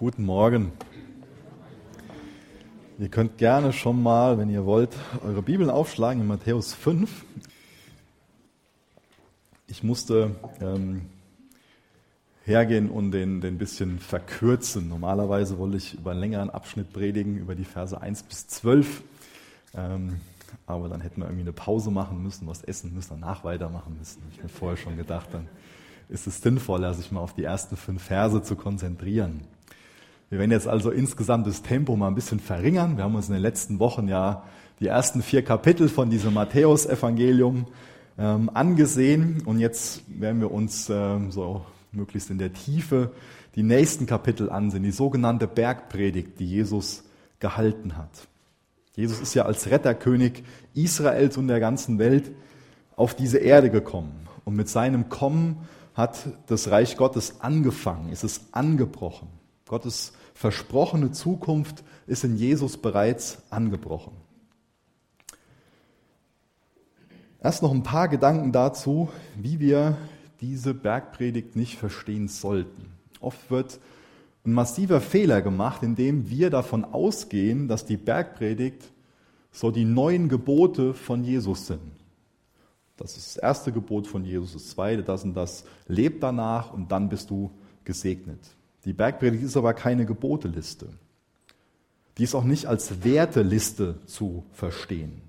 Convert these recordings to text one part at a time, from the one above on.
Guten Morgen. Ihr könnt gerne schon mal, wenn ihr wollt, eure Bibeln aufschlagen in Matthäus 5. Ich musste ähm, hergehen und den, den bisschen verkürzen. Normalerweise wollte ich über einen längeren Abschnitt predigen, über die Verse 1 bis 12. Ähm, aber dann hätten wir irgendwie eine Pause machen müssen, was essen müssen, danach weitermachen müssen. Ich mir vorher schon gedacht, dann ist es sinnvoller, sich mal auf die ersten fünf Verse zu konzentrieren. Wir werden jetzt also insgesamt das Tempo mal ein bisschen verringern. Wir haben uns in den letzten Wochen ja die ersten vier Kapitel von diesem Matthäus-Evangelium ähm, angesehen und jetzt werden wir uns ähm, so möglichst in der Tiefe die nächsten Kapitel ansehen, die sogenannte Bergpredigt, die Jesus gehalten hat. Jesus ist ja als Retterkönig Israels und der ganzen Welt auf diese Erde gekommen. Und mit seinem Kommen hat das Reich Gottes angefangen, ist es angebrochen. Gottes versprochene Zukunft ist in Jesus bereits angebrochen. Erst noch ein paar Gedanken dazu, wie wir diese Bergpredigt nicht verstehen sollten. Oft wird ein massiver Fehler gemacht, indem wir davon ausgehen, dass die Bergpredigt so die neuen Gebote von Jesus sind. Das ist das erste Gebot von Jesus, das zweite, das und das. Leb danach und dann bist du gesegnet. Die Bergpredigt ist aber keine Geboteliste. Die ist auch nicht als Werteliste zu verstehen.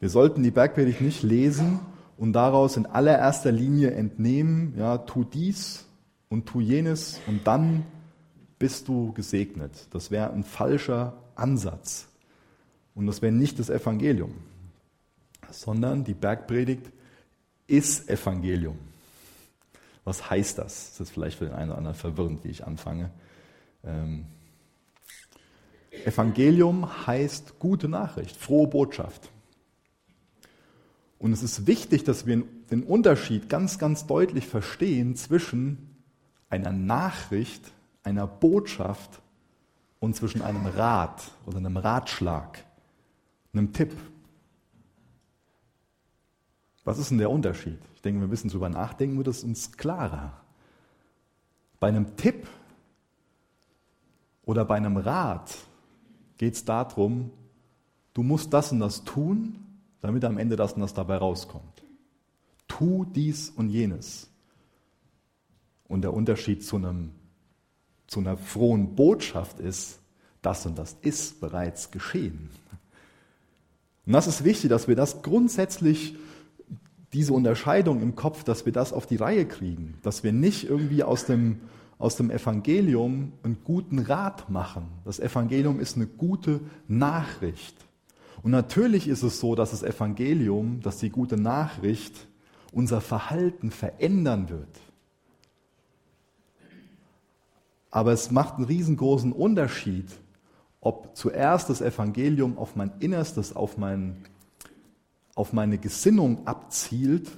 Wir sollten die Bergpredigt nicht lesen und daraus in allererster Linie entnehmen, ja, tu dies und tu jenes und dann bist du gesegnet. Das wäre ein falscher Ansatz. Und das wäre nicht das Evangelium, sondern die Bergpredigt ist Evangelium. Was heißt das? Das ist vielleicht für den einen oder anderen verwirrend, wie ich anfange. Ähm, Evangelium heißt gute Nachricht, frohe Botschaft. Und es ist wichtig, dass wir den Unterschied ganz, ganz deutlich verstehen zwischen einer Nachricht, einer Botschaft und zwischen einem Rat oder einem Ratschlag, einem Tipp. Was ist denn der Unterschied? Ich denke, wir müssen darüber nachdenken, wird es uns klarer. Bei einem Tipp oder bei einem Rat geht es darum, du musst das und das tun, damit am Ende das und das dabei rauskommt. Tu dies und jenes. Und der Unterschied zu, einem, zu einer frohen Botschaft ist, das und das ist bereits geschehen. Und das ist wichtig, dass wir das grundsätzlich, diese Unterscheidung im Kopf, dass wir das auf die Reihe kriegen, dass wir nicht irgendwie aus dem, aus dem Evangelium einen guten Rat machen. Das Evangelium ist eine gute Nachricht. Und natürlich ist es so, dass das Evangelium, dass die gute Nachricht unser Verhalten verändern wird. Aber es macht einen riesengroßen Unterschied, ob zuerst das Evangelium auf mein Innerstes, auf, mein, auf meine Gesinnung abzielt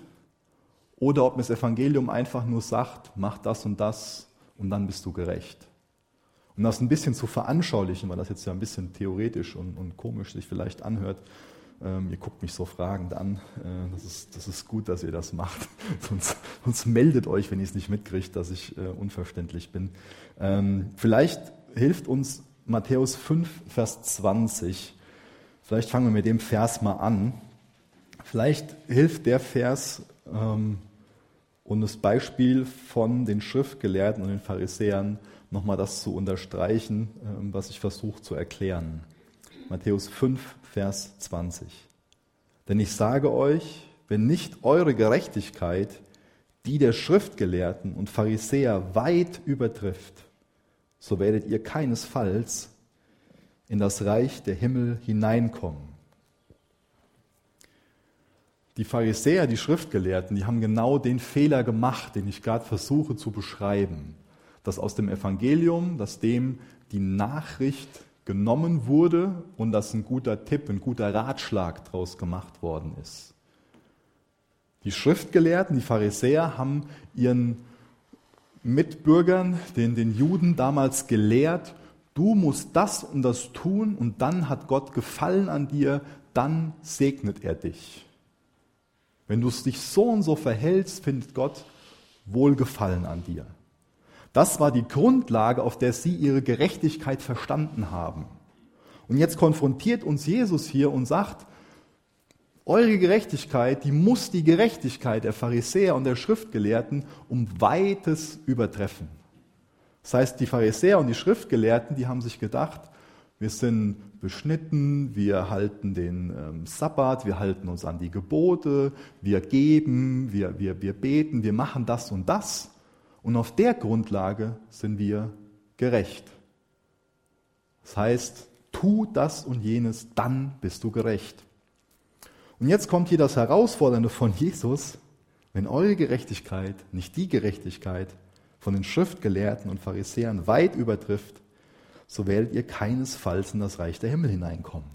oder ob mir das Evangelium einfach nur sagt, mach das und das und dann bist du gerecht. Um das ein bisschen zu veranschaulichen, weil das jetzt ja ein bisschen theoretisch und, und komisch sich vielleicht anhört, ähm, ihr guckt mich so fragend an, äh, das, ist, das ist gut, dass ihr das macht, sonst, sonst meldet euch, wenn ihr es nicht mitkriegt, dass ich äh, unverständlich bin. Ähm, vielleicht hilft uns Matthäus 5, Vers 20. Vielleicht fangen wir mit dem Vers mal an. Vielleicht hilft der Vers ähm, und das Beispiel von den Schriftgelehrten und den Pharisäern nochmal das zu unterstreichen, ähm, was ich versuche zu erklären. Matthäus 5, Vers 20. Denn ich sage euch, wenn nicht eure Gerechtigkeit die der Schriftgelehrten und Pharisäer weit übertrifft, so werdet ihr keinesfalls in das Reich der Himmel hineinkommen. Die Pharisäer, die Schriftgelehrten, die haben genau den Fehler gemacht, den ich gerade versuche zu beschreiben. Dass aus dem Evangelium, dass dem die Nachricht genommen wurde und dass ein guter Tipp, ein guter Ratschlag daraus gemacht worden ist. Die Schriftgelehrten, die Pharisäer haben ihren Mitbürgern, den, den Juden damals gelehrt, du musst das und das tun und dann hat Gott Gefallen an dir, dann segnet er dich. Wenn du dich so und so verhältst, findet Gott Wohlgefallen an dir. Das war die Grundlage, auf der sie ihre Gerechtigkeit verstanden haben. Und jetzt konfrontiert uns Jesus hier und sagt, eure Gerechtigkeit, die muss die Gerechtigkeit der Pharisäer und der Schriftgelehrten um weites übertreffen. Das heißt, die Pharisäer und die Schriftgelehrten, die haben sich gedacht, wir sind beschnitten, wir halten den ähm, Sabbat, wir halten uns an die Gebote, wir geben, wir, wir, wir beten, wir machen das und das. Und auf der Grundlage sind wir gerecht. Das heißt, tu das und jenes, dann bist du gerecht. Und jetzt kommt hier das Herausfordernde von Jesus, wenn eure Gerechtigkeit nicht die Gerechtigkeit von den Schriftgelehrten und Pharisäern weit übertrifft, so werdet ihr keinesfalls in das Reich der Himmel hineinkommen.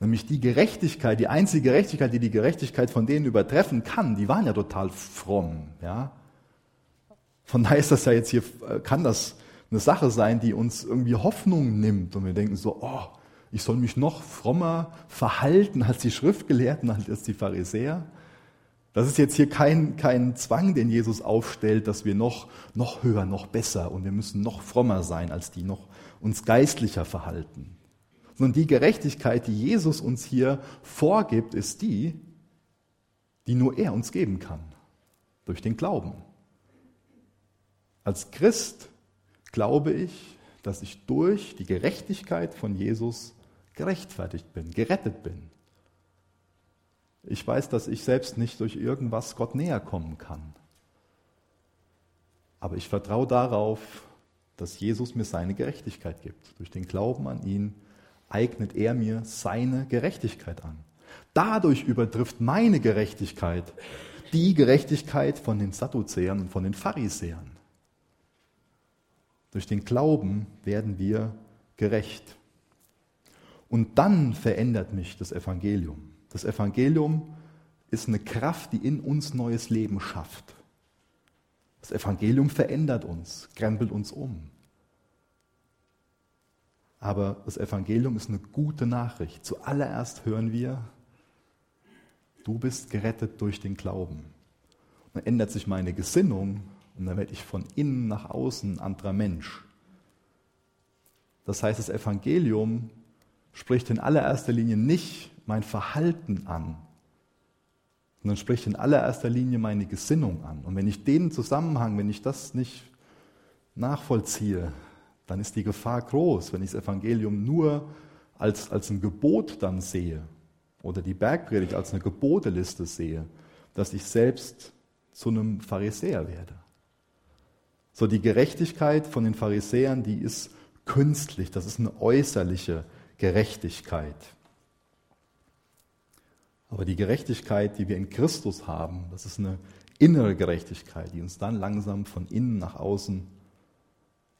Nämlich die Gerechtigkeit, die einzige Gerechtigkeit, die die Gerechtigkeit von denen übertreffen kann, die waren ja total fromm. Ja? Von daher ist das ja jetzt hier, äh, kann das eine Sache sein, die uns irgendwie Hoffnung nimmt und wir denken so, oh, ich soll mich noch frommer verhalten als die Schriftgelehrten, als die Pharisäer. Das ist jetzt hier kein, kein Zwang, den Jesus aufstellt, dass wir noch, noch höher, noch besser und wir müssen noch frommer sein als die, noch uns geistlicher verhalten. Sondern die Gerechtigkeit, die Jesus uns hier vorgibt, ist die, die nur er uns geben kann. Durch den Glauben. Als Christ glaube ich, dass ich durch die Gerechtigkeit von Jesus gerechtfertigt bin, gerettet bin. Ich weiß, dass ich selbst nicht durch irgendwas Gott näher kommen kann. Aber ich vertraue darauf, dass Jesus mir seine Gerechtigkeit gibt. Durch den Glauben an ihn eignet er mir seine Gerechtigkeit an. Dadurch übertrifft meine Gerechtigkeit die Gerechtigkeit von den Sadduzäern und von den Pharisäern. Durch den Glauben werden wir gerecht. Und dann verändert mich das Evangelium. Das Evangelium ist eine Kraft, die in uns neues Leben schafft. Das Evangelium verändert uns, krempelt uns um. Aber das Evangelium ist eine gute Nachricht. Zuallererst hören wir, du bist gerettet durch den Glauben. dann ändert sich meine Gesinnung und dann werde ich von innen nach außen ein anderer Mensch. Das heißt, das Evangelium spricht in allererster Linie nicht mein Verhalten an, sondern spricht in allererster Linie meine Gesinnung an. Und wenn ich den Zusammenhang, wenn ich das nicht nachvollziehe, dann ist die Gefahr groß, wenn ich das Evangelium nur als, als ein Gebot dann sehe oder die Bergpredigt als eine Geboteliste sehe, dass ich selbst zu einem Pharisäer werde. So die Gerechtigkeit von den Pharisäern, die ist künstlich, das ist eine äußerliche Gerechtigkeit. Aber die Gerechtigkeit, die wir in Christus haben, das ist eine innere Gerechtigkeit, die uns dann langsam von innen nach außen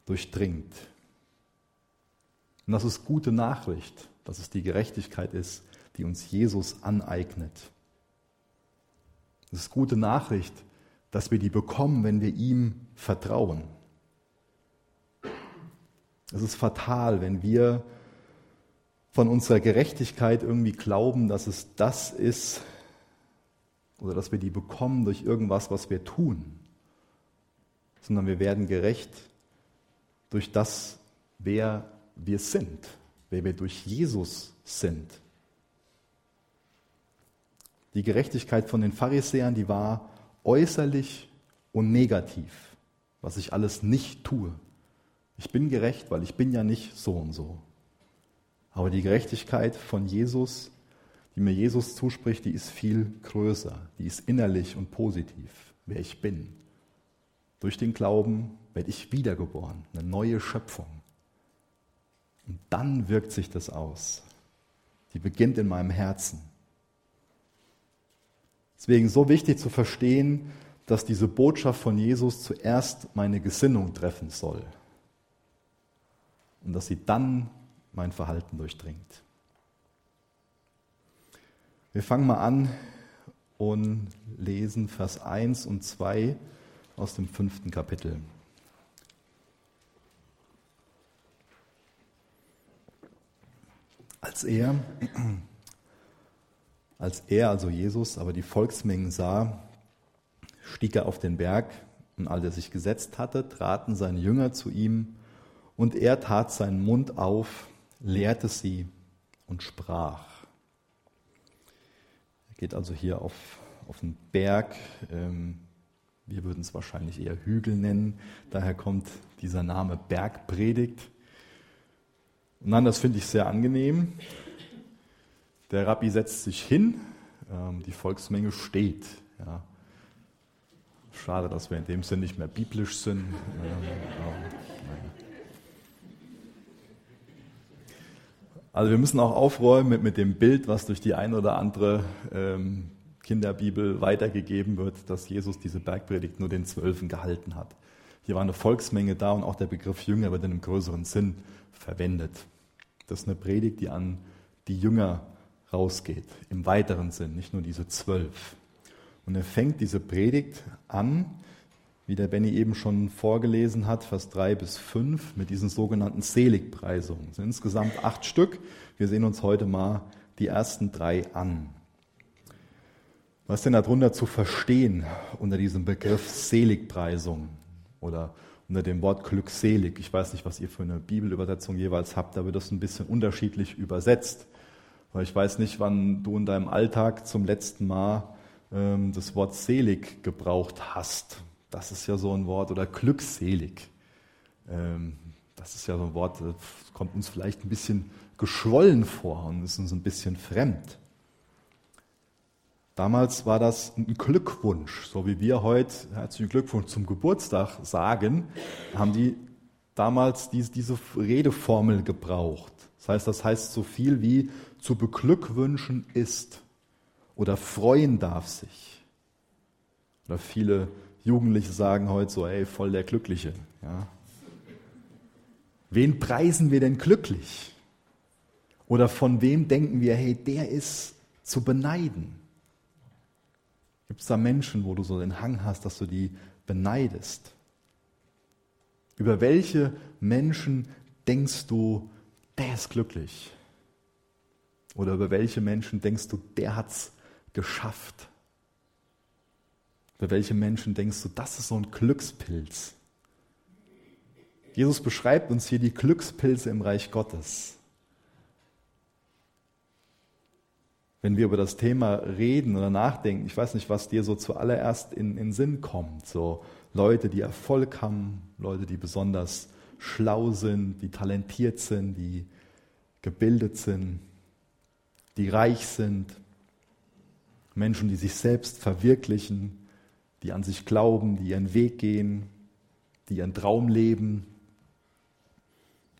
durchdringt. Und das ist gute Nachricht, dass es die Gerechtigkeit ist, die uns Jesus aneignet. Es ist gute Nachricht, dass wir die bekommen, wenn wir ihm vertrauen. Es ist fatal, wenn wir von unserer Gerechtigkeit irgendwie glauben, dass es das ist oder dass wir die bekommen durch irgendwas, was wir tun, sondern wir werden gerecht durch das, wer wir sind, wer wir durch Jesus sind. Die Gerechtigkeit von den Pharisäern, die war äußerlich und negativ, was ich alles nicht tue. Ich bin gerecht, weil ich bin ja nicht so und so. Aber die Gerechtigkeit von Jesus, die mir Jesus zuspricht, die ist viel größer. Die ist innerlich und positiv, wer ich bin. Durch den Glauben werde ich wiedergeboren, eine neue Schöpfung. Und dann wirkt sich das aus. Die beginnt in meinem Herzen. Deswegen so wichtig zu verstehen, dass diese Botschaft von Jesus zuerst meine Gesinnung treffen soll und dass sie dann mein Verhalten durchdringt. Wir fangen mal an und lesen Vers 1 und 2 aus dem fünften Kapitel. Als er, als er, also Jesus, aber die Volksmengen sah, stieg er auf den Berg Und als er sich gesetzt hatte, traten seine Jünger zu ihm, und er tat seinen Mund auf, lehrte sie und sprach. Er geht also hier auf, auf den Berg, ähm, wir würden es wahrscheinlich eher Hügel nennen, daher kommt dieser Name Bergpredigt. Und dann, das finde ich sehr angenehm. Der Rabbi setzt sich hin, ähm, die Volksmenge steht. Ja. Schade, dass wir in dem Sinn nicht mehr biblisch sind. Also wir müssen auch aufräumen mit, mit dem Bild, was durch die ein oder andere ähm, Kinderbibel weitergegeben wird, dass Jesus diese Bergpredigt nur den Zwölfen gehalten hat. Hier war eine Volksmenge da und auch der Begriff Jünger wird in einem größeren Sinn verwendet. Das ist eine Predigt, die an die Jünger rausgeht, im weiteren Sinn, nicht nur diese zwölf. Und er fängt diese Predigt an, wie der Benny eben schon vorgelesen hat, Vers 3 bis 5, mit diesen sogenannten Seligpreisungen. Es sind insgesamt acht Stück. Wir sehen uns heute mal die ersten drei an. Was ist denn darunter zu verstehen unter diesem Begriff Seligpreisung oder unter dem Wort glückselig? Ich weiß nicht, was ihr für eine Bibelübersetzung jeweils habt, da wird das ein bisschen unterschiedlich übersetzt. Weil ich weiß nicht, wann du in deinem Alltag zum letzten Mal ähm, das Wort selig gebraucht hast. Das ist ja so ein Wort, oder glückselig. Ähm, das ist ja so ein Wort, das kommt uns vielleicht ein bisschen geschwollen vor und ist uns ein bisschen fremd. Damals war das ein Glückwunsch, so wie wir heute herzlichen Glückwunsch zum Geburtstag sagen, haben die damals diese, Redeformel gebraucht. Das heißt, das heißt so viel wie zu beglückwünschen ist oder freuen darf sich. Oder viele Jugendliche sagen heute so, ey, voll der Glückliche. Ja. Wen preisen wir denn glücklich? Oder von wem denken wir, hey, der ist zu beneiden? Gibt es da Menschen, wo du so den Hang hast, dass du die beneidest? Über welche Menschen denkst du, der ist glücklich? Oder über welche Menschen denkst du, der hat es geschafft? Über welche Menschen denkst du, das ist so ein Glückspilz? Jesus beschreibt uns hier die Glückspilze im Reich Gottes. Wenn wir über das Thema reden oder nachdenken, ich weiß nicht, was dir so zuallererst in den Sinn kommt. So Leute, die Erfolg haben, Leute, die besonders schlau sind, die talentiert sind, die gebildet sind, die reich sind, Menschen, die sich selbst verwirklichen, die an sich glauben, die ihren Weg gehen, die ihren Traum leben.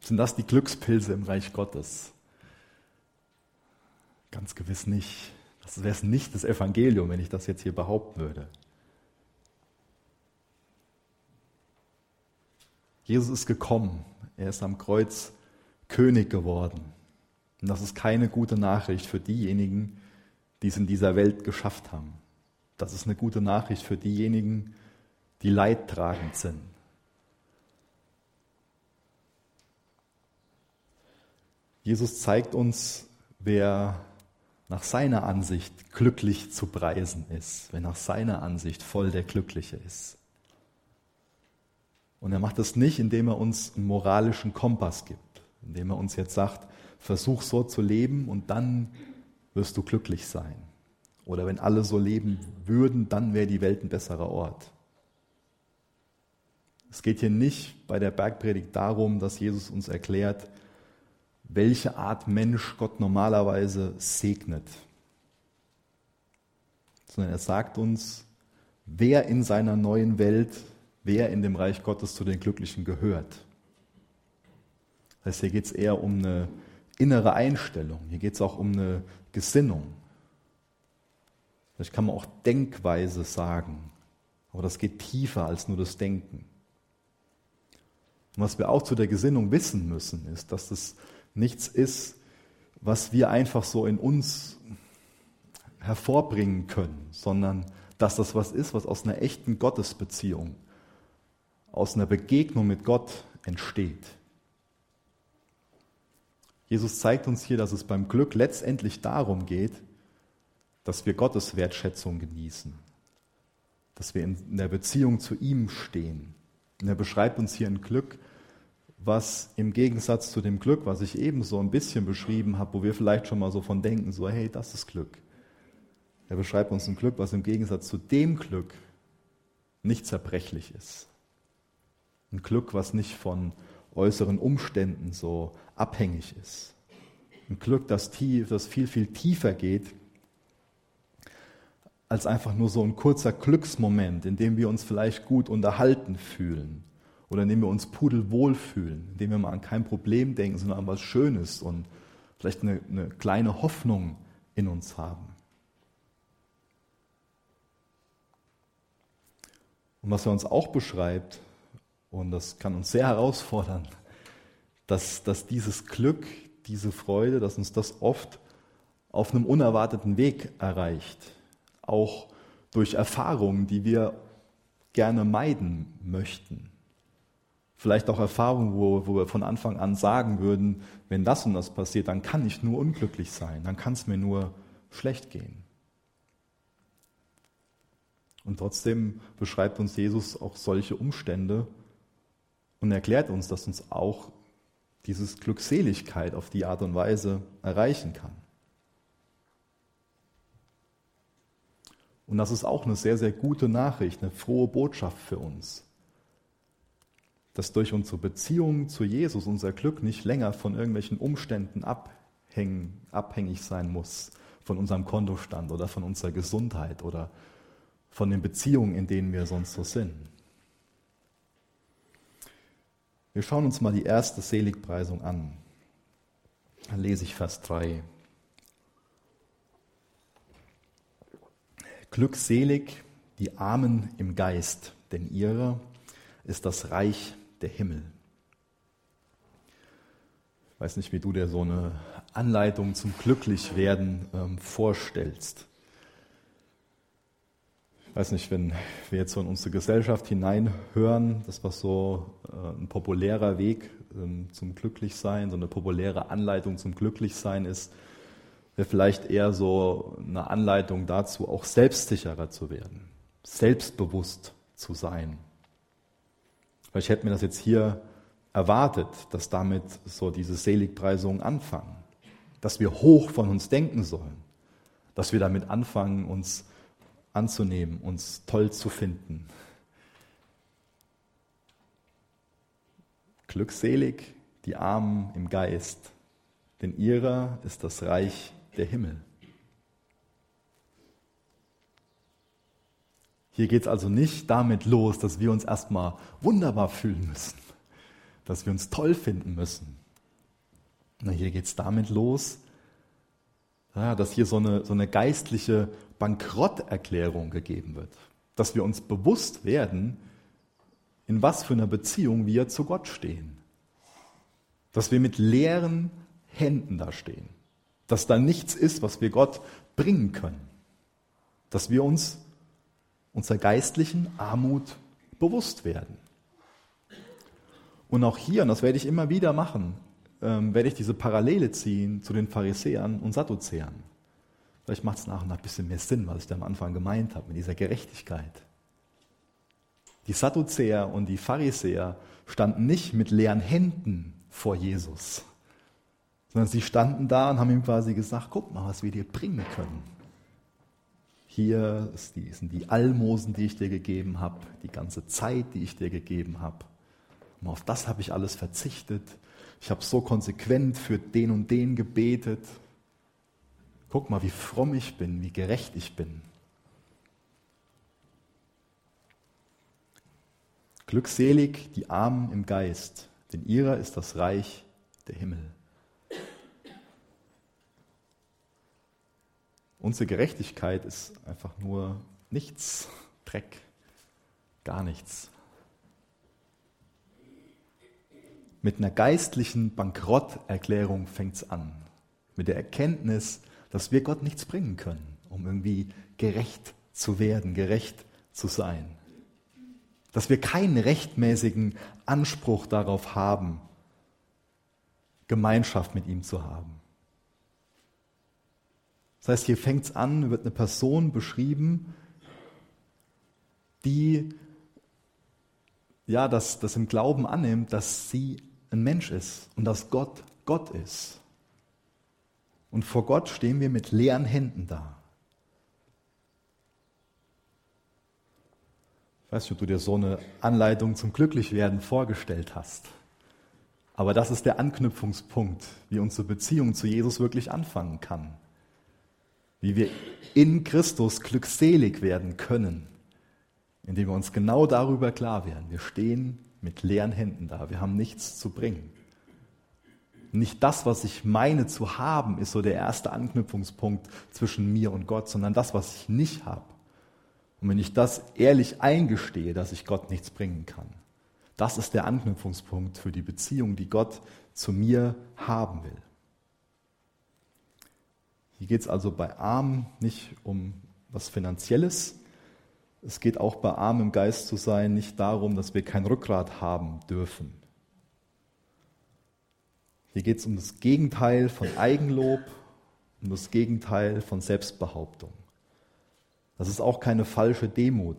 Sind das die Glückspilze im Reich Gottes? Ganz gewiss nicht. Das wäre nicht das Evangelium, wenn ich das jetzt hier behaupten würde. Jesus ist gekommen. Er ist am Kreuz König geworden. Und das ist keine gute Nachricht für diejenigen, die es in dieser Welt geschafft haben. Das ist eine gute Nachricht für diejenigen, die leidtragend sind. Jesus zeigt uns, wer nach seiner Ansicht glücklich zu preisen ist, wer nach seiner Ansicht voll der Glückliche ist. Und er macht das nicht, indem er uns einen moralischen Kompass gibt, indem er uns jetzt sagt, versuch so zu leben und dann wirst du glücklich sein. Oder wenn alle so leben würden, dann wäre die Welt ein besserer Ort. Es geht hier nicht bei der Bergpredigt darum, dass Jesus uns erklärt, welche Art Mensch Gott normalerweise segnet, sondern er sagt uns, wer in seiner neuen Welt, wer in dem Reich Gottes zu den Glücklichen gehört. Das heißt, hier geht es eher um eine innere Einstellung, hier geht es auch um eine Gesinnung. Vielleicht kann man auch Denkweise sagen, aber das geht tiefer als nur das Denken. Und was wir auch zu der Gesinnung wissen müssen, ist, dass das nichts ist, was wir einfach so in uns hervorbringen können, sondern dass das was ist, was aus einer echten Gottesbeziehung, aus einer Begegnung mit Gott entsteht. Jesus zeigt uns hier, dass es beim Glück letztendlich darum geht, dass wir Gottes Wertschätzung genießen, dass wir in der Beziehung zu ihm stehen. Und er beschreibt uns hier ein Glück, was im Gegensatz zu dem Glück, was ich eben so ein bisschen beschrieben habe, wo wir vielleicht schon mal so von denken, so hey, das ist Glück. Er beschreibt uns ein Glück, was im Gegensatz zu dem Glück nicht zerbrechlich ist. Ein Glück, was nicht von äußeren Umständen so abhängig ist. Ein Glück, das, tief, das viel, viel tiefer geht als einfach nur so ein kurzer Glücksmoment, in dem wir uns vielleicht gut unterhalten fühlen oder in dem wir uns pudelwohl fühlen, in dem wir mal an kein Problem denken, sondern an was Schönes und vielleicht eine, eine kleine Hoffnung in uns haben. Und was er uns auch beschreibt, und das kann uns sehr herausfordern, dass, dass dieses Glück, diese Freude, dass uns das oft auf einem unerwarteten Weg erreicht. Auch durch Erfahrungen, die wir gerne meiden möchten. Vielleicht auch Erfahrungen, wo, wo wir von Anfang an sagen würden, wenn das und das passiert, dann kann ich nur unglücklich sein, dann kann es mir nur schlecht gehen. Und trotzdem beschreibt uns Jesus auch solche Umstände und erklärt uns, dass uns auch dieses Glückseligkeit auf die Art und Weise erreichen kann. Und das ist auch eine sehr, sehr gute Nachricht, eine frohe Botschaft für uns. Dass durch unsere Beziehung zu Jesus unser Glück nicht länger von irgendwelchen Umständen abhängen, abhängig sein muss, von unserem Kontostand oder von unserer Gesundheit oder von den Beziehungen, in denen wir sonst so sind. Wir schauen uns mal die erste Seligpreisung an. Dann lese ich Vers 3. Glückselig die Armen im Geist, denn ihrer ist das Reich der Himmel. Ich weiß nicht, wie du dir so eine Anleitung zum Glücklichwerden ähm, vorstellst weiß nicht, wenn wir jetzt so in unsere Gesellschaft hineinhören, das war so äh, ein populärer Weg ähm, zum Glücklichsein, so eine populäre Anleitung zum Glücklichsein ist, wäre vielleicht eher so eine Anleitung dazu, auch selbstsicherer zu werden, selbstbewusst zu sein. Weil ich hätte mir das jetzt hier erwartet, dass damit so diese Seligpreisungen anfangen, dass wir hoch von uns denken sollen, dass wir damit anfangen, uns anzunehmen, uns toll zu finden. Glückselig die Armen im Geist, denn ihrer ist das Reich der Himmel. Hier geht es also nicht damit los, dass wir uns erstmal wunderbar fühlen müssen, dass wir uns toll finden müssen. Hier geht es damit los, dass hier so eine, so eine geistliche Bankrotterklärung gegeben wird. Dass wir uns bewusst werden, in was für einer Beziehung wir zu Gott stehen. Dass wir mit leeren Händen da stehen. Dass da nichts ist, was wir Gott bringen können. Dass wir uns unserer geistlichen Armut bewusst werden. Und auch hier, und das werde ich immer wieder machen, ähm, werde ich diese Parallele ziehen zu den Pharisäern und Sadduzäern. Vielleicht macht es nach und nach ein bisschen mehr Sinn, was ich da am Anfang gemeint habe, mit dieser Gerechtigkeit. Die Sadduzäer und die Pharisäer standen nicht mit leeren Händen vor Jesus, sondern sie standen da und haben ihm quasi gesagt, guck mal, was wir dir bringen können. Hier sind die Almosen, die ich dir gegeben habe, die ganze Zeit, die ich dir gegeben habe. Und auf das habe ich alles verzichtet. Ich habe so konsequent für den und den gebetet. Guck mal, wie fromm ich bin, wie gerecht ich bin. Glückselig die Armen im Geist, denn ihrer ist das Reich der Himmel. Unsere Gerechtigkeit ist einfach nur nichts, Dreck, gar nichts. Mit einer geistlichen Bankrotterklärung fängt es an. Mit der Erkenntnis, dass wir Gott nichts bringen können, um irgendwie gerecht zu werden, gerecht zu sein. Dass wir keinen rechtmäßigen Anspruch darauf haben, Gemeinschaft mit ihm zu haben. Das heißt, hier fängt es an, wird eine Person beschrieben, die ja, das, das im Glauben annimmt, dass sie ein Mensch ist und dass Gott Gott ist. Und vor Gott stehen wir mit leeren Händen da. Ich weiß nicht, ob du dir so eine Anleitung zum Glücklichwerden vorgestellt hast. Aber das ist der Anknüpfungspunkt, wie unsere Beziehung zu Jesus wirklich anfangen kann. Wie wir in Christus glückselig werden können, indem wir uns genau darüber klar werden. Wir stehen mit leeren Händen da. Wir haben nichts zu bringen. Nicht das, was ich meine zu haben, ist so der erste Anknüpfungspunkt zwischen mir und Gott, sondern das, was ich nicht habe. Und wenn ich das ehrlich eingestehe, dass ich Gott nichts bringen kann, das ist der Anknüpfungspunkt für die Beziehung, die Gott zu mir haben will. Hier geht es also bei Armen nicht um was Finanzielles. Es geht auch bei Arm im Geist zu sein nicht darum, dass wir kein Rückgrat haben dürfen. Hier geht es um das Gegenteil von Eigenlob, um das Gegenteil von Selbstbehauptung. Das ist auch keine falsche Demut,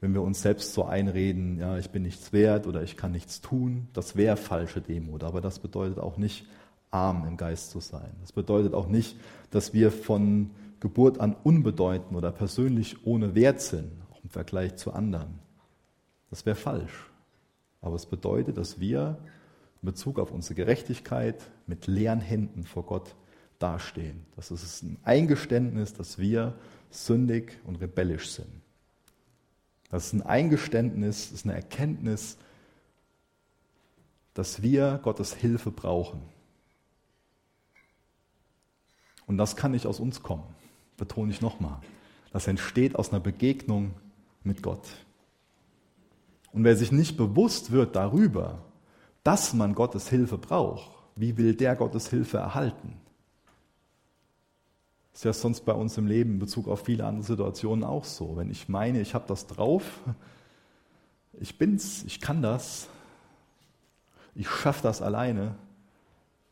wenn wir uns selbst so einreden, ja, ich bin nichts wert oder ich kann nichts tun. Das wäre falsche Demut, aber das bedeutet auch nicht, arm im Geist zu sein. Das bedeutet auch nicht, dass wir von Geburt an unbedeutend oder persönlich ohne Wert sind, auch im Vergleich zu anderen. Das wäre falsch. Aber es bedeutet, dass wir in Bezug auf unsere Gerechtigkeit mit leeren Händen vor Gott dastehen. Das ist ein Eingeständnis, dass wir sündig und rebellisch sind. Das ist ein Eingeständnis, das ist eine Erkenntnis, dass wir Gottes Hilfe brauchen. Und das kann nicht aus uns kommen, betone ich nochmal. Das entsteht aus einer Begegnung mit Gott. Und wer sich nicht bewusst wird darüber, dass man Gottes Hilfe braucht, wie will der Gottes Hilfe erhalten? Ist ja sonst bei uns im Leben in Bezug auf viele andere Situationen auch so. Wenn ich meine, ich habe das drauf, ich bin's, ich kann das, ich schaffe das alleine,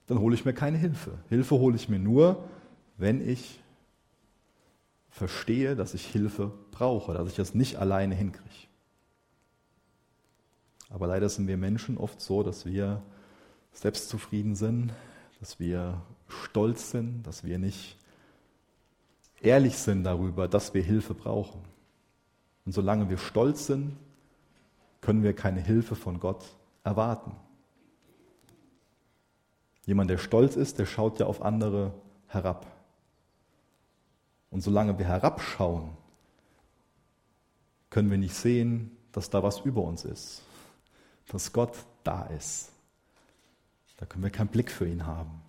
dann hole ich mir keine Hilfe. Hilfe hole ich mir nur, wenn ich verstehe, dass ich Hilfe brauche, dass ich das nicht alleine hinkriege. Aber leider sind wir Menschen oft so, dass wir selbstzufrieden sind, dass wir stolz sind, dass wir nicht ehrlich sind darüber, dass wir Hilfe brauchen. Und solange wir stolz sind, können wir keine Hilfe von Gott erwarten. Jemand, der stolz ist, der schaut ja auf andere herab. Und solange wir herabschauen, können wir nicht sehen, dass da was über uns ist, dass Gott da ist. Da können wir keinen Blick für ihn haben.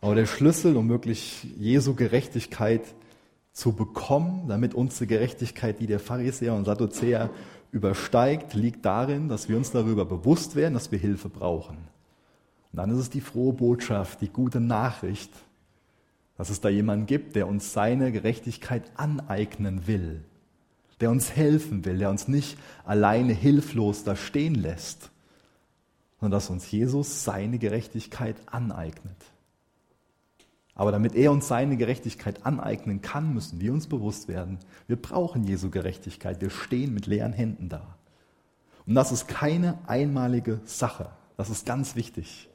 Aber der Schlüssel, um wirklich Jesu Gerechtigkeit zu bekommen, damit unsere Gerechtigkeit die der Pharisäer und Sadduzäer übersteigt, liegt darin, dass wir uns darüber bewusst werden, dass wir Hilfe brauchen. Und dann ist es die frohe Botschaft, die gute Nachricht, dass es da jemanden gibt, der uns seine Gerechtigkeit aneignen will, der uns helfen will, der uns nicht alleine hilflos da stehen lässt, sondern dass uns Jesus seine Gerechtigkeit aneignet. Aber damit er uns seine Gerechtigkeit aneignen kann, müssen wir uns bewusst werden, wir brauchen Jesu Gerechtigkeit. Wir stehen mit leeren Händen da. Und das ist keine einmalige Sache. Das ist ganz wichtig.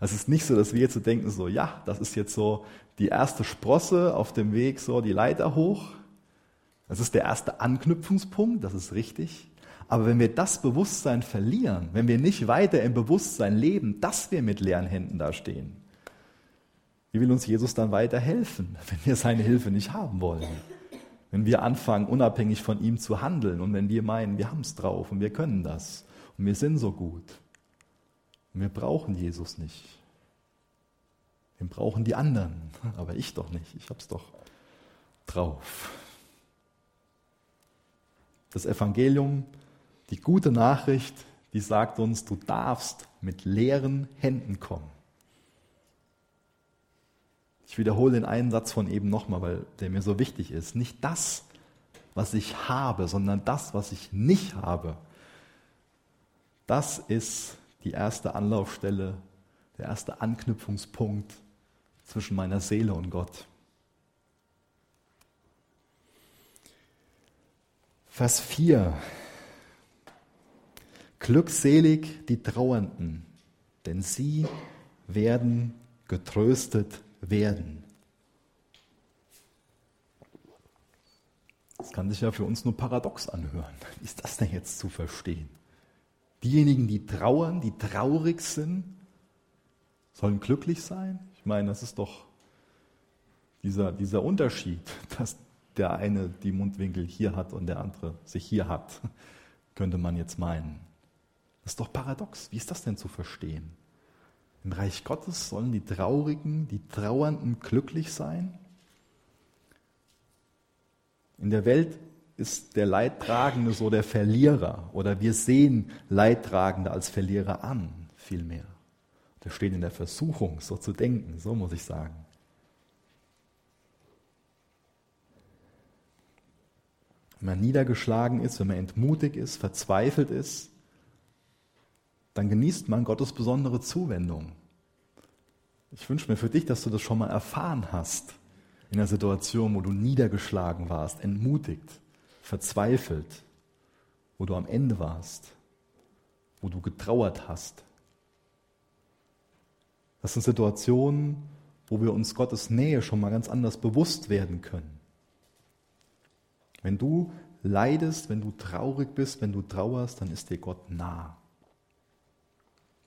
Es ist nicht so, dass wir jetzt denken, so, ja, das ist jetzt so die erste Sprosse auf dem Weg, so die Leiter hoch. Das ist der erste Anknüpfungspunkt, das ist richtig. Aber wenn wir das Bewusstsein verlieren, wenn wir nicht weiter im Bewusstsein leben, dass wir mit leeren Händen da stehen, wie will uns Jesus dann weiterhelfen, wenn wir seine Hilfe nicht haben wollen? Wenn wir anfangen, unabhängig von ihm zu handeln und wenn wir meinen, wir haben es drauf und wir können das und wir sind so gut. Und wir brauchen Jesus nicht. Wir brauchen die anderen, aber ich doch nicht. Ich habe es doch drauf. Das Evangelium, die gute Nachricht, die sagt uns, du darfst mit leeren Händen kommen. Ich wiederhole den einen Satz von eben nochmal, weil der mir so wichtig ist. Nicht das, was ich habe, sondern das, was ich nicht habe. Das ist die erste Anlaufstelle, der erste Anknüpfungspunkt zwischen meiner Seele und Gott. Vers 4. Glückselig die Trauernden, denn sie werden getröstet werden. Das kann sich ja für uns nur paradox anhören. Wie ist das denn jetzt zu verstehen? Diejenigen, die trauern, die traurig sind, sollen glücklich sein? Ich meine, das ist doch dieser, dieser Unterschied, dass der eine die Mundwinkel hier hat und der andere sich hier hat, könnte man jetzt meinen. Das ist doch paradox. Wie ist das denn zu verstehen? Im Reich Gottes sollen die Traurigen, die Trauernden glücklich sein? In der Welt ist der Leidtragende so der Verlierer oder wir sehen Leidtragende als Verlierer an, vielmehr. Der steht in der Versuchung, so zu denken, so muss ich sagen. Wenn man niedergeschlagen ist, wenn man entmutigt ist, verzweifelt ist, dann genießt man Gottes besondere Zuwendung. Ich wünsche mir für dich, dass du das schon mal erfahren hast in der Situation, wo du niedergeschlagen warst, entmutigt, verzweifelt, wo du am Ende warst, wo du getrauert hast. Das sind Situationen, wo wir uns Gottes Nähe schon mal ganz anders bewusst werden können. Wenn du leidest, wenn du traurig bist, wenn du trauerst, dann ist dir Gott nah.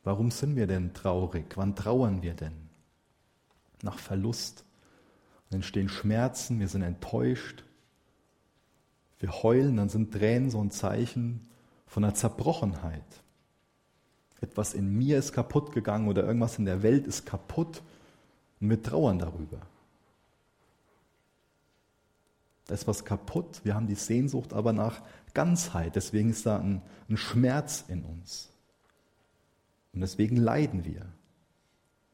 Warum sind wir denn traurig? Wann trauern wir denn? Nach Verlust. Dann entstehen Schmerzen, wir sind enttäuscht. Wir heulen, dann sind Tränen so ein Zeichen von einer Zerbrochenheit. Etwas in mir ist kaputt gegangen oder irgendwas in der Welt ist kaputt und wir trauern darüber. Da ist was kaputt, wir haben die Sehnsucht aber nach Ganzheit, deswegen ist da ein, ein Schmerz in uns. Und deswegen leiden wir.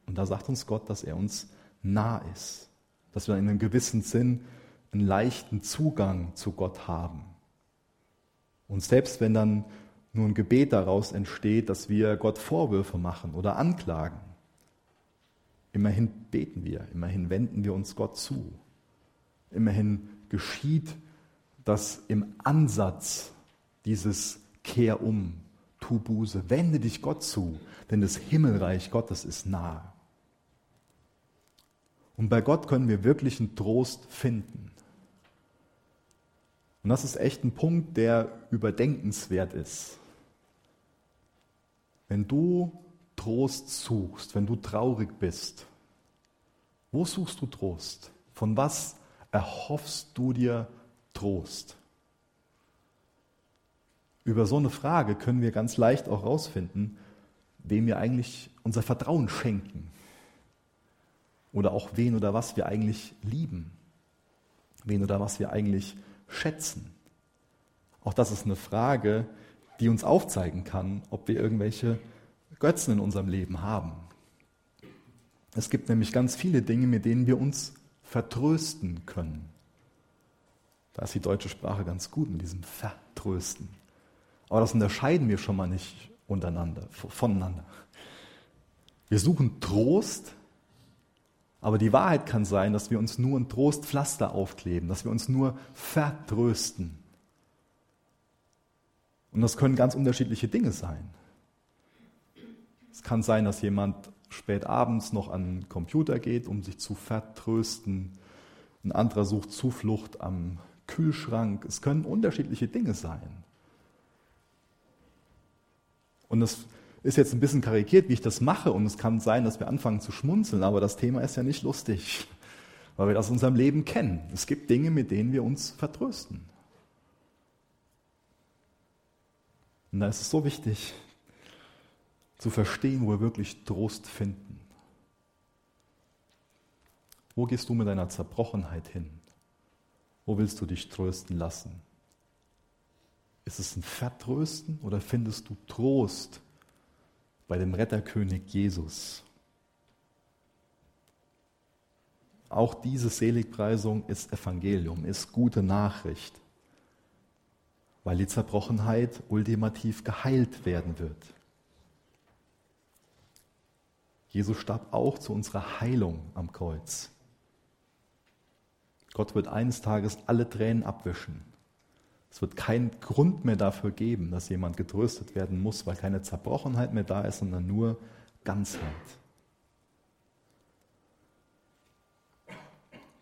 Und da sagt uns Gott, dass er uns nah ist, dass wir in einem gewissen Sinn einen leichten Zugang zu Gott haben. Und selbst wenn dann nur ein Gebet daraus entsteht, dass wir Gott Vorwürfe machen oder anklagen, immerhin beten wir, immerhin wenden wir uns Gott zu. Immerhin geschieht das im Ansatz dieses Kehr um, tu Buße, wende dich Gott zu, denn das Himmelreich Gottes ist nahe. Und bei Gott können wir wirklich einen Trost finden. Und das ist echt ein Punkt, der überdenkenswert ist. Wenn du Trost suchst, wenn du traurig bist, wo suchst du Trost? Von was erhoffst du dir Trost? Über so eine Frage können wir ganz leicht auch herausfinden, wem wir eigentlich unser Vertrauen schenken. Oder auch wen oder was wir eigentlich lieben. Wen oder was wir eigentlich schätzen. Auch das ist eine Frage, die uns aufzeigen kann, ob wir irgendwelche Götzen in unserem Leben haben. Es gibt nämlich ganz viele Dinge, mit denen wir uns vertrösten können. Da ist die deutsche Sprache ganz gut mit diesem Vertrösten. Aber das unterscheiden wir schon mal nicht untereinander, voneinander. Wir suchen Trost, aber die Wahrheit kann sein, dass wir uns nur ein Trostpflaster aufkleben, dass wir uns nur vertrösten. Und das können ganz unterschiedliche Dinge sein. Es kann sein, dass jemand spät abends noch an den Computer geht, um sich zu vertrösten. Ein anderer sucht Zuflucht am Kühlschrank. Es können unterschiedliche Dinge sein. Und es ist jetzt ein bisschen karikiert, wie ich das mache. Und es kann sein, dass wir anfangen zu schmunzeln, aber das Thema ist ja nicht lustig, weil wir das aus unserem Leben kennen. Es gibt Dinge, mit denen wir uns vertrösten. Und da ist es so wichtig, zu verstehen, wo wir wirklich Trost finden. Wo gehst du mit deiner Zerbrochenheit hin? Wo willst du dich trösten lassen? Ist es ein Vertrösten oder findest du Trost bei dem Retterkönig Jesus? Auch diese Seligpreisung ist Evangelium, ist gute Nachricht, weil die Zerbrochenheit ultimativ geheilt werden wird. Jesus starb auch zu unserer Heilung am Kreuz. Gott wird eines Tages alle Tränen abwischen. Es wird keinen Grund mehr dafür geben, dass jemand getröstet werden muss, weil keine Zerbrochenheit mehr da ist, sondern nur Ganzheit.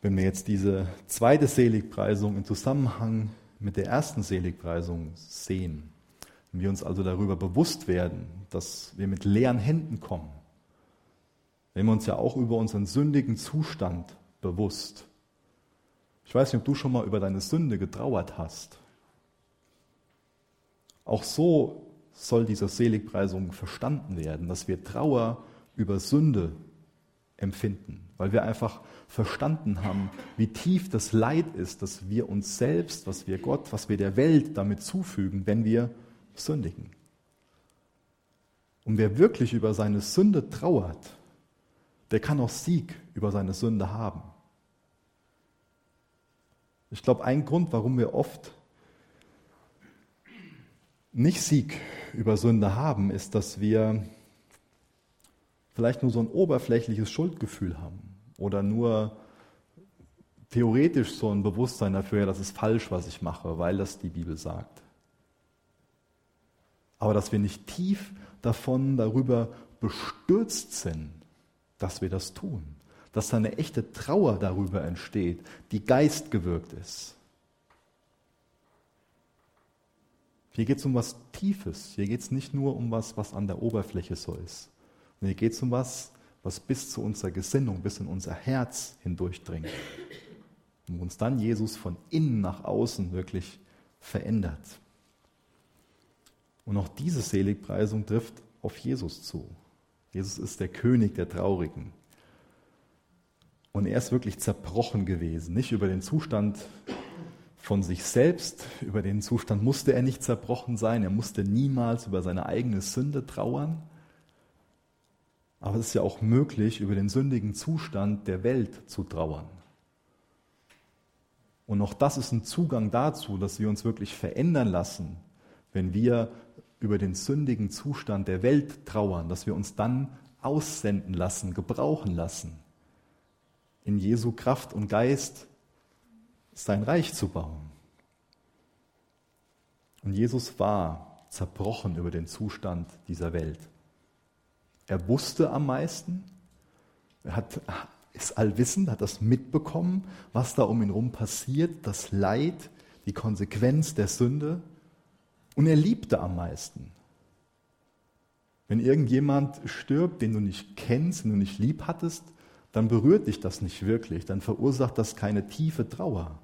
Wenn wir jetzt diese zweite Seligpreisung im Zusammenhang mit der ersten Seligpreisung sehen, wenn wir uns also darüber bewusst werden, dass wir mit leeren Händen kommen, wenn wir uns ja auch über unseren sündigen Zustand bewusst. Ich weiß nicht, ob du schon mal über deine Sünde getrauert hast. Auch so soll diese Seligpreisung verstanden werden, dass wir Trauer über Sünde empfinden, weil wir einfach verstanden haben, wie tief das Leid ist, dass wir uns selbst, was wir Gott, was wir der Welt damit zufügen, wenn wir sündigen. Und wer wirklich über seine Sünde trauert, der kann auch Sieg über seine Sünde haben. Ich glaube, ein Grund, warum wir oft nicht Sieg über Sünde haben, ist, dass wir vielleicht nur so ein oberflächliches Schuldgefühl haben oder nur theoretisch so ein Bewusstsein dafür, ja, das ist falsch, was ich mache, weil das die Bibel sagt. Aber dass wir nicht tief davon darüber bestürzt sind, dass wir das tun, dass da eine echte Trauer darüber entsteht, die geistgewirkt ist. Hier geht es um was Tiefes. Hier geht es nicht nur um was, was an der Oberfläche so ist. Und hier geht es um was, was bis zu unserer Gesinnung, bis in unser Herz hindurchdringt. Und uns dann Jesus von innen nach außen wirklich verändert. Und auch diese Seligpreisung trifft auf Jesus zu. Jesus ist der König der Traurigen. Und er ist wirklich zerbrochen gewesen, nicht über den Zustand von sich selbst, über den Zustand musste er nicht zerbrochen sein, er musste niemals über seine eigene Sünde trauern. Aber es ist ja auch möglich, über den sündigen Zustand der Welt zu trauern. Und auch das ist ein Zugang dazu, dass wir uns wirklich verändern lassen, wenn wir über den sündigen Zustand der Welt trauern, dass wir uns dann aussenden lassen, gebrauchen lassen, in Jesu Kraft und Geist sein Reich zu bauen. Und Jesus war zerbrochen über den Zustand dieser Welt. Er wusste am meisten, er hat, ist allwissend, hat das mitbekommen, was da um ihn herum passiert, das Leid, die Konsequenz der Sünde. Und er liebte am meisten. Wenn irgendjemand stirbt, den du nicht kennst, den du nicht lieb hattest, dann berührt dich das nicht wirklich, dann verursacht das keine tiefe Trauer.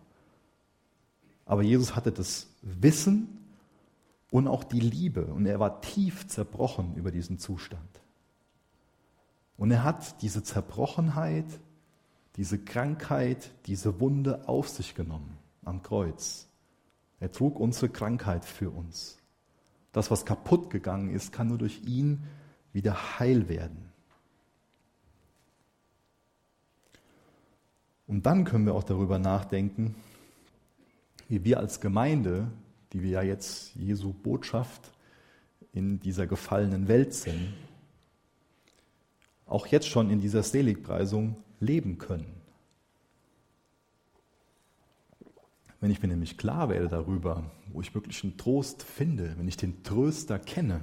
Aber Jesus hatte das Wissen und auch die Liebe und er war tief zerbrochen über diesen Zustand. Und er hat diese Zerbrochenheit, diese Krankheit, diese Wunde auf sich genommen am Kreuz. Er trug unsere Krankheit für uns. Das, was kaputt gegangen ist, kann nur durch ihn wieder heil werden. Und dann können wir auch darüber nachdenken, wie wir als Gemeinde, die wir ja jetzt Jesu Botschaft in dieser gefallenen Welt sind, auch jetzt schon in dieser Seligpreisung leben können. Wenn ich mir nämlich klar werde darüber, wo ich wirklich einen Trost finde, wenn ich den Tröster kenne,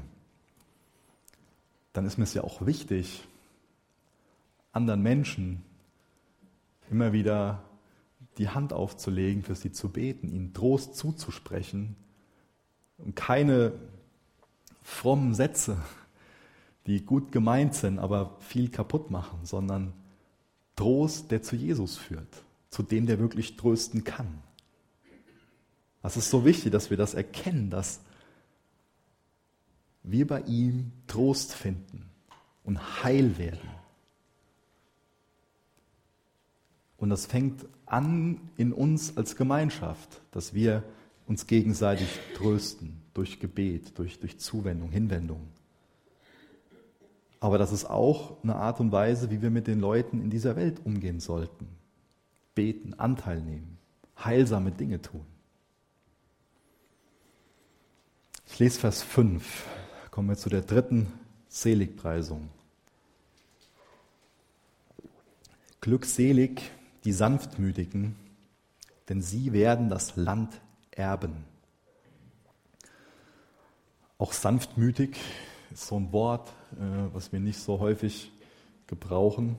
dann ist mir es ja auch wichtig, anderen Menschen immer wieder die Hand aufzulegen, für sie zu beten, ihnen Trost zuzusprechen und keine frommen Sätze, die gut gemeint sind, aber viel kaputt machen, sondern Trost, der zu Jesus führt, zu dem, der wirklich trösten kann. Das ist so wichtig, dass wir das erkennen, dass wir bei ihm Trost finden und heil werden. Und das fängt an in uns als Gemeinschaft, dass wir uns gegenseitig trösten durch Gebet, durch, durch Zuwendung, Hinwendung. Aber das ist auch eine Art und Weise, wie wir mit den Leuten in dieser Welt umgehen sollten. Beten, Anteil nehmen, heilsame Dinge tun. Ich lese Vers 5. Kommen wir zu der dritten Seligpreisung. Glückselig die Sanftmütigen, denn sie werden das Land erben. Auch sanftmütig ist so ein Wort, äh, was wir nicht so häufig gebrauchen.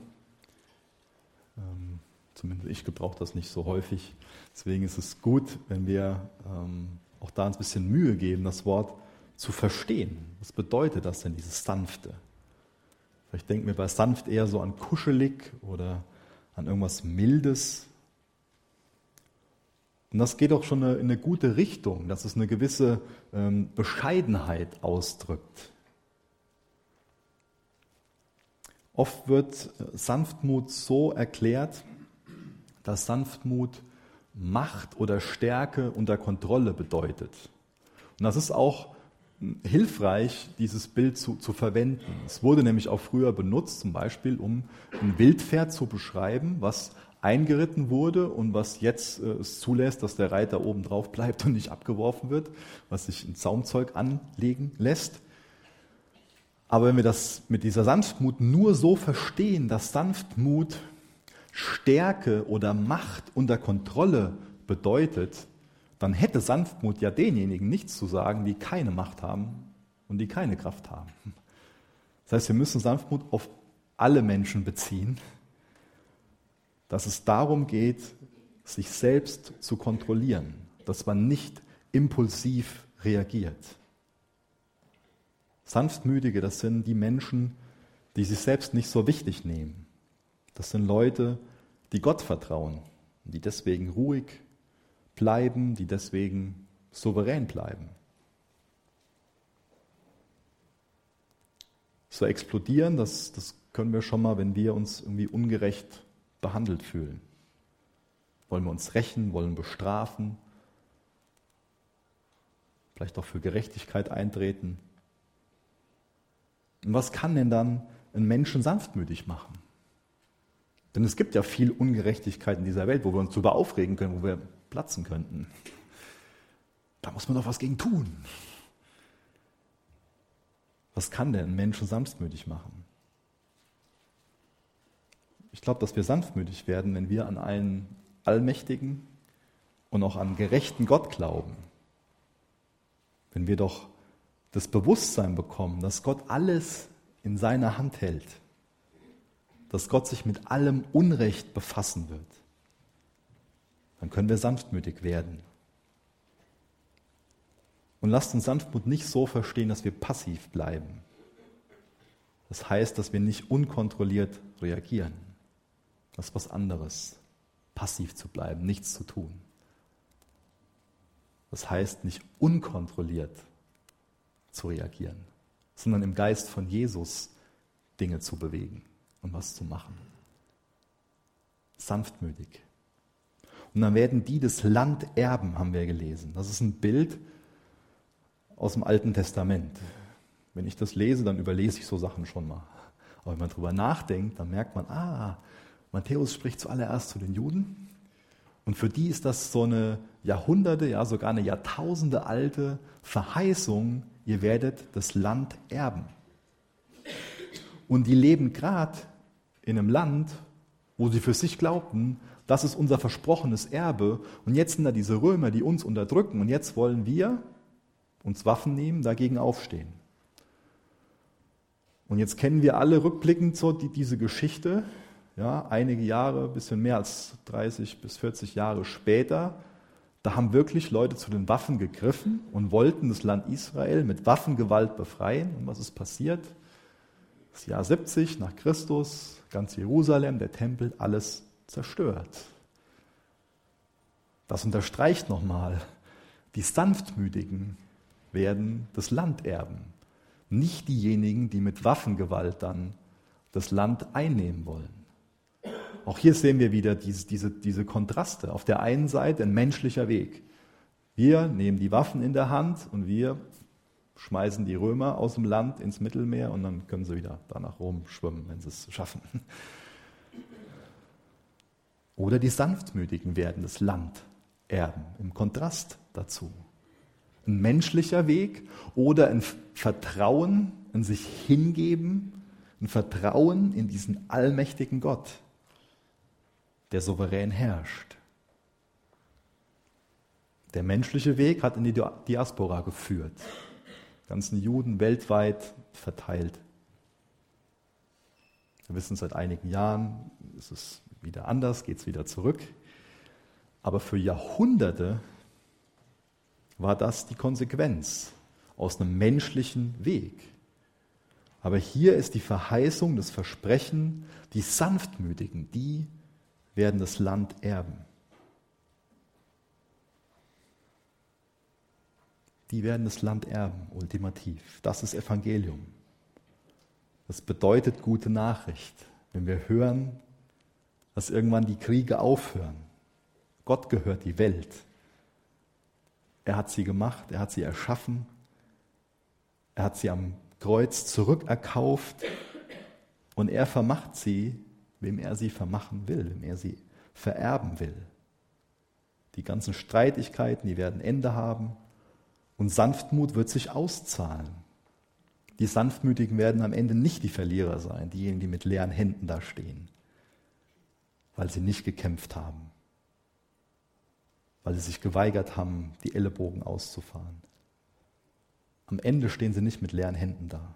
Ähm, zumindest ich gebrauche das nicht so häufig. Deswegen ist es gut, wenn wir ähm, auch da ein bisschen Mühe geben, das Wort zu verstehen. Was bedeutet das denn, dieses Sanfte? Vielleicht denken wir bei sanft eher so an kuschelig oder an irgendwas Mildes. Und das geht auch schon in eine gute Richtung, dass es eine gewisse ähm, Bescheidenheit ausdrückt. Oft wird äh, Sanftmut so erklärt, dass Sanftmut Macht oder Stärke unter Kontrolle bedeutet. Und das ist auch hilfreich, dieses Bild zu, zu verwenden. Es wurde nämlich auch früher benutzt, zum Beispiel, um ein Wildpferd zu beschreiben, was eingeritten wurde und was jetzt äh, es zulässt, dass der Reiter oben drauf bleibt und nicht abgeworfen wird, was sich ein Zaumzeug anlegen lässt. Aber wenn wir das mit dieser Sanftmut nur so verstehen, dass Sanftmut Stärke oder Macht unter Kontrolle bedeutet, dann hätte Sanftmut ja denjenigen nichts zu sagen, die keine Macht haben und die keine Kraft haben. Das heißt, wir müssen Sanftmut auf alle Menschen beziehen, dass es darum geht, sich selbst zu kontrollieren, dass man nicht impulsiv reagiert. Sanftmütige, das sind die Menschen, die sich selbst nicht so wichtig nehmen. Das sind Leute, die Gott vertrauen, die deswegen ruhig bleiben, die deswegen souverän bleiben. So explodieren, das, das können wir schon mal, wenn wir uns irgendwie ungerecht behandelt fühlen. Wollen wir uns rächen, wollen bestrafen, vielleicht auch für Gerechtigkeit eintreten. Und was kann denn dann einen Menschen sanftmütig machen? Denn es gibt ja viel Ungerechtigkeit in dieser Welt, wo wir uns darüber aufregen können, wo wir platzen könnten. Da muss man doch was gegen tun. Was kann denn Menschen sanftmütig machen? Ich glaube, dass wir sanftmütig werden, wenn wir an einen allmächtigen und auch an gerechten Gott glauben. Wenn wir doch das Bewusstsein bekommen, dass Gott alles in seiner Hand hält, dass Gott sich mit allem Unrecht befassen wird dann können wir sanftmütig werden. Und lasst uns Sanftmut nicht so verstehen, dass wir passiv bleiben. Das heißt, dass wir nicht unkontrolliert reagieren. Das ist was anderes. Passiv zu bleiben, nichts zu tun. Das heißt, nicht unkontrolliert zu reagieren, sondern im Geist von Jesus Dinge zu bewegen und was zu machen. Sanftmütig. Und dann werden die das Land erben, haben wir gelesen. Das ist ein Bild aus dem Alten Testament. Wenn ich das lese, dann überlese ich so Sachen schon mal. Aber wenn man darüber nachdenkt, dann merkt man, ah, Matthäus spricht zuallererst zu den Juden. Und für die ist das so eine Jahrhunderte, ja sogar eine Jahrtausende alte Verheißung, ihr werdet das Land erben. Und die leben gerade in einem Land, wo sie für sich glaubten, das ist unser versprochenes Erbe. Und jetzt sind da diese Römer, die uns unterdrücken. Und jetzt wollen wir uns Waffen nehmen, dagegen aufstehen. Und jetzt kennen wir alle rückblickend so die, diese Geschichte. Ja, einige Jahre, ein bisschen mehr als 30 bis 40 Jahre später, da haben wirklich Leute zu den Waffen gegriffen und wollten das Land Israel mit Waffengewalt befreien. Und was ist passiert? Das Jahr 70 nach Christus, ganz Jerusalem, der Tempel, alles zerstört. Das unterstreicht nochmal, die Sanftmütigen werden das Land erben, nicht diejenigen, die mit Waffengewalt dann das Land einnehmen wollen. Auch hier sehen wir wieder diese, diese, diese Kontraste. Auf der einen Seite ein menschlicher Weg. Wir nehmen die Waffen in der Hand und wir schmeißen die Römer aus dem Land ins Mittelmeer und dann können sie wieder da nach Rom schwimmen, wenn sie es schaffen. Oder die Sanftmütigen werden das Land erben, im Kontrast dazu. Ein menschlicher Weg oder ein Vertrauen, ein sich hingeben, ein Vertrauen in diesen allmächtigen Gott, der souverän herrscht. Der menschliche Weg hat in die Diaspora geführt. ganzen Juden weltweit verteilt. Wir wissen, seit einigen Jahren ist es wieder anders, geht es wieder zurück. Aber für Jahrhunderte war das die Konsequenz aus einem menschlichen Weg. Aber hier ist die Verheißung, das Versprechen, die Sanftmütigen, die werden das Land erben. Die werden das Land erben, ultimativ. Das ist Evangelium. Das bedeutet gute Nachricht, wenn wir hören, dass irgendwann die Kriege aufhören. Gott gehört die Welt. Er hat sie gemacht, er hat sie erschaffen, er hat sie am Kreuz zurückerkauft und er vermacht sie, wem er sie vermachen will, wem er sie vererben will. Die ganzen Streitigkeiten, die werden Ende haben und Sanftmut wird sich auszahlen. Die Sanftmütigen werden am Ende nicht die Verlierer sein, diejenigen, die mit leeren Händen da stehen, weil sie nicht gekämpft haben, weil sie sich geweigert haben, die Ellenbogen auszufahren. Am Ende stehen sie nicht mit leeren Händen da.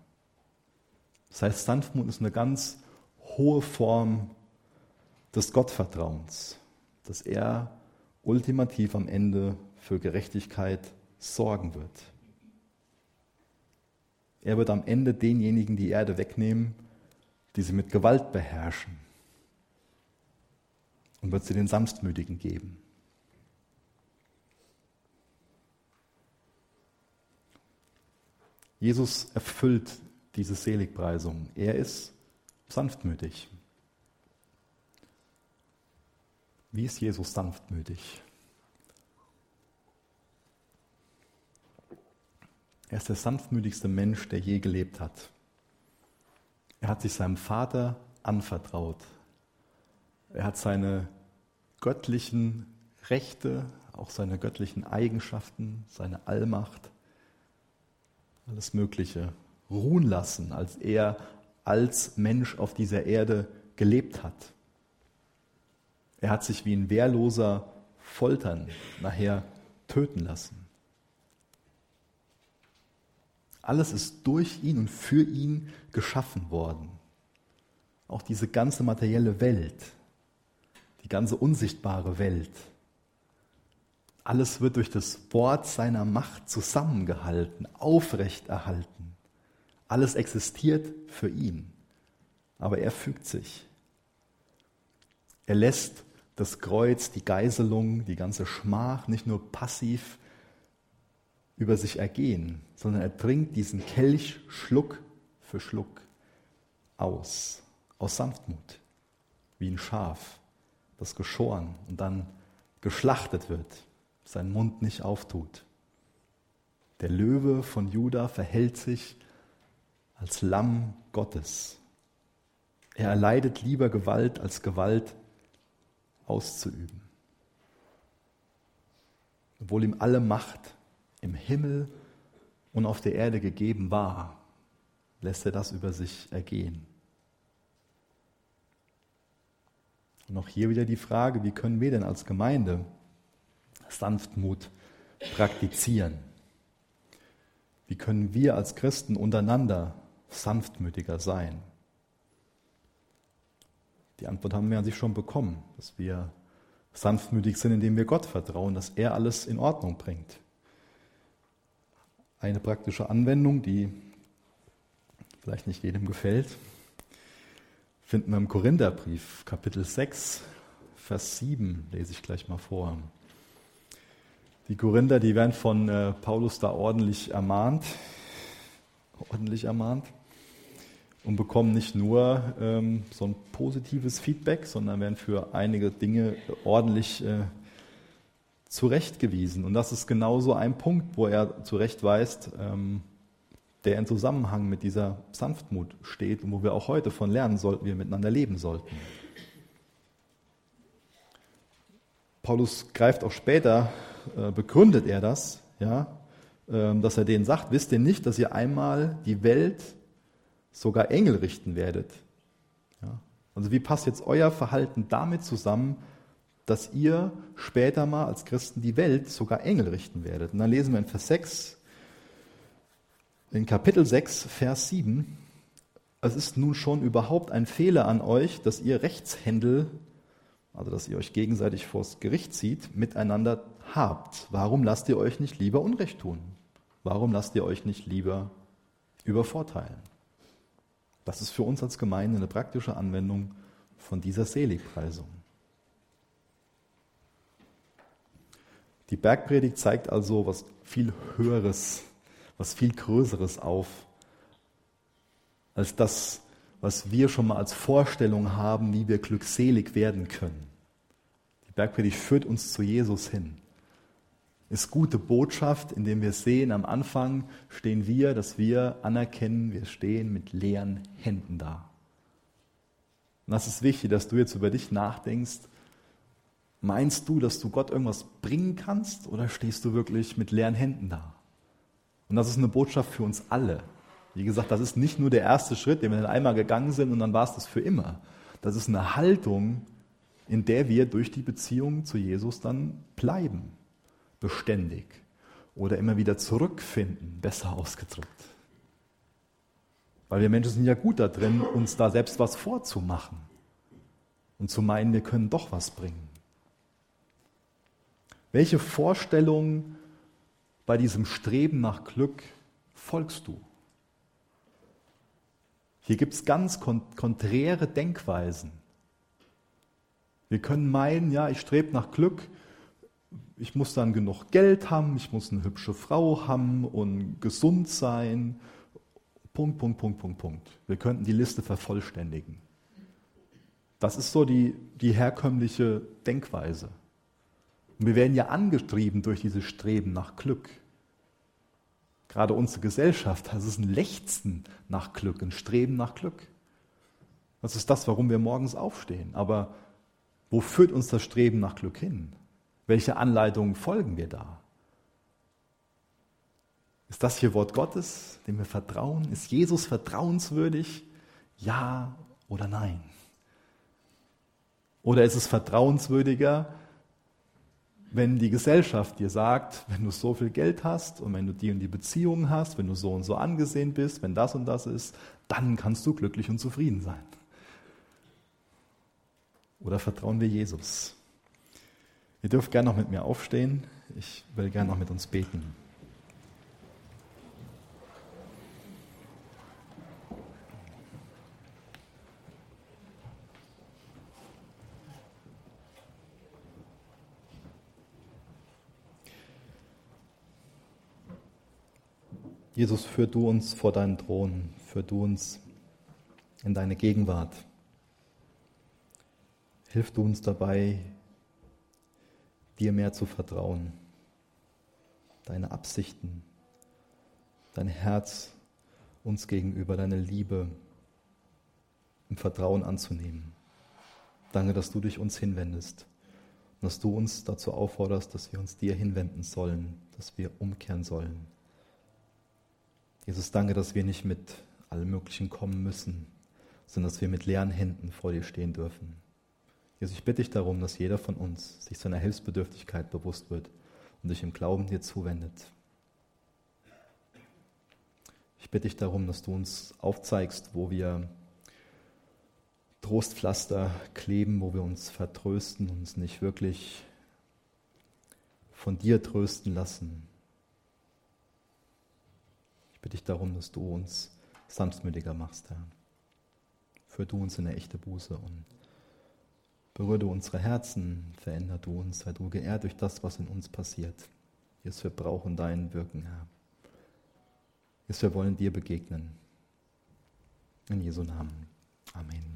Das heißt, Sanftmut ist eine ganz hohe Form des Gottvertrauens, dass er ultimativ am Ende für Gerechtigkeit sorgen wird. Er wird am Ende denjenigen die Erde wegnehmen, die sie mit Gewalt beherrschen und wird sie den Sanftmütigen geben. Jesus erfüllt diese Seligpreisung. Er ist sanftmütig. Wie ist Jesus sanftmütig? Er ist der sanftmütigste Mensch, der je gelebt hat. Er hat sich seinem Vater anvertraut. Er hat seine göttlichen Rechte, auch seine göttlichen Eigenschaften, seine Allmacht, alles Mögliche ruhen lassen, als er als Mensch auf dieser Erde gelebt hat. Er hat sich wie ein Wehrloser foltern, nachher töten lassen. Alles ist durch ihn und für ihn geschaffen worden. Auch diese ganze materielle Welt, die ganze unsichtbare Welt. Alles wird durch das Wort seiner Macht zusammengehalten, aufrechterhalten. Alles existiert für ihn, aber er fügt sich. Er lässt das Kreuz, die Geiselung, die ganze Schmach nicht nur passiv über sich ergehen, sondern er trinkt diesen Kelch Schluck für Schluck aus, aus Sanftmut, wie ein Schaf, das geschoren und dann geschlachtet wird, seinen Mund nicht auftut. Der Löwe von Juda verhält sich als Lamm Gottes. Er erleidet lieber Gewalt, als Gewalt auszuüben. Obwohl ihm alle Macht im Himmel und auf der Erde gegeben war, lässt er das über sich ergehen. Und auch hier wieder die Frage, wie können wir denn als Gemeinde Sanftmut praktizieren? Wie können wir als Christen untereinander sanftmütiger sein? Die Antwort haben wir an sich schon bekommen, dass wir sanftmütig sind, indem wir Gott vertrauen, dass er alles in Ordnung bringt eine praktische Anwendung, die vielleicht nicht jedem gefällt, finden wir im Korintherbrief, Kapitel 6, Vers 7, lese ich gleich mal vor. Die Korinther, die werden von äh, Paulus da ordentlich ermahnt, ordentlich ermahnt und bekommen nicht nur ähm, so ein positives Feedback, sondern werden für einige Dinge ordentlich äh, zurechtgewiesen. Und das ist genauso ein Punkt, wo er zurechtweist, ähm, der in Zusammenhang mit dieser Sanftmut steht und wo wir auch heute von lernen sollten, wie wir miteinander leben sollten. Paulus greift auch später, äh, begründet er das, ja, äh, dass er denen sagt, wisst ihr nicht, dass ihr einmal die Welt sogar Engel richten werdet? Ja? Also wie passt jetzt euer Verhalten damit zusammen, dass ihr später mal als Christen die Welt sogar Engel richten werdet. Und dann lesen wir in Vers 6, In Kapitel 6, Vers 7, es ist nun schon überhaupt ein Fehler an euch, dass ihr Rechtshändel, also dass ihr euch gegenseitig vors Gericht zieht, miteinander habt. Warum lasst ihr euch nicht lieber Unrecht tun? Warum lasst ihr euch nicht lieber übervorteilen? Das ist für uns als Gemeinde eine praktische Anwendung von dieser Seligpreisung. Die Bergpredigt zeigt also was viel Höheres, was viel Größeres auf, als das, was wir schon mal als Vorstellung haben, wie wir glückselig werden können. Die Bergpredigt führt uns zu Jesus hin. Ist gute Botschaft, indem wir sehen, am Anfang stehen wir, dass wir anerkennen, wir stehen mit leeren Händen da. Und das ist wichtig, dass du jetzt über dich nachdenkst. Meinst du, dass du Gott irgendwas bringen kannst oder stehst du wirklich mit leeren Händen da? Und das ist eine Botschaft für uns alle. Wie gesagt, das ist nicht nur der erste Schritt, den wir dann einmal gegangen sind und dann war es das für immer. Das ist eine Haltung, in der wir durch die Beziehung zu Jesus dann bleiben, beständig oder immer wieder zurückfinden, besser ausgedrückt. Weil wir Menschen sind ja gut da drin, uns da selbst was vorzumachen und zu meinen, wir können doch was bringen. Welche Vorstellung bei diesem Streben nach Glück folgst du? Hier gibt es ganz konträre Denkweisen. Wir können meinen, ja, ich strebe nach Glück, ich muss dann genug Geld haben, ich muss eine hübsche Frau haben und gesund sein. Punkt, Punkt, Punkt, Punkt, Punkt. Wir könnten die Liste vervollständigen. Das ist so die, die herkömmliche Denkweise. Und wir werden ja angetrieben durch dieses Streben nach Glück. Gerade unsere Gesellschaft, das ist ein Lechzen nach Glück, ein Streben nach Glück. Das ist das, warum wir morgens aufstehen. Aber wo führt uns das Streben nach Glück hin? Welche Anleitungen folgen wir da? Ist das hier Wort Gottes, dem wir vertrauen? Ist Jesus vertrauenswürdig? Ja oder nein? Oder ist es vertrauenswürdiger, wenn die Gesellschaft dir sagt, wenn du so viel Geld hast und wenn du die und die Beziehungen hast, wenn du so und so angesehen bist, wenn das und das ist, dann kannst du glücklich und zufrieden sein. Oder vertrauen wir Jesus? Ihr dürft gerne noch mit mir aufstehen. Ich will gerne noch mit uns beten. Jesus, führ du uns vor deinen Thron, führ du uns in deine Gegenwart. Hilf du uns dabei, dir mehr zu vertrauen, deine Absichten, dein Herz uns gegenüber, deine Liebe im Vertrauen anzunehmen. Danke, dass du dich uns hinwendest und dass du uns dazu aufforderst, dass wir uns dir hinwenden sollen, dass wir umkehren sollen. Jesus, danke, dass wir nicht mit allem Möglichen kommen müssen, sondern dass wir mit leeren Händen vor dir stehen dürfen. Jesus, ich bitte dich darum, dass jeder von uns sich seiner Hilfsbedürftigkeit bewusst wird und sich im Glauben dir zuwendet. Ich bitte dich darum, dass du uns aufzeigst, wo wir Trostpflaster kleben, wo wir uns vertrösten, uns nicht wirklich von dir trösten lassen, bitte ich darum, dass du uns sanftmütiger machst, Herr. Führ du uns in eine echte Buße und berühre du unsere Herzen, veränder du uns, sei du geehrt durch das, was in uns passiert. Jesus, wir brauchen dein Wirken, Herr. Jesus, wir wollen dir begegnen. In Jesu Namen. Amen.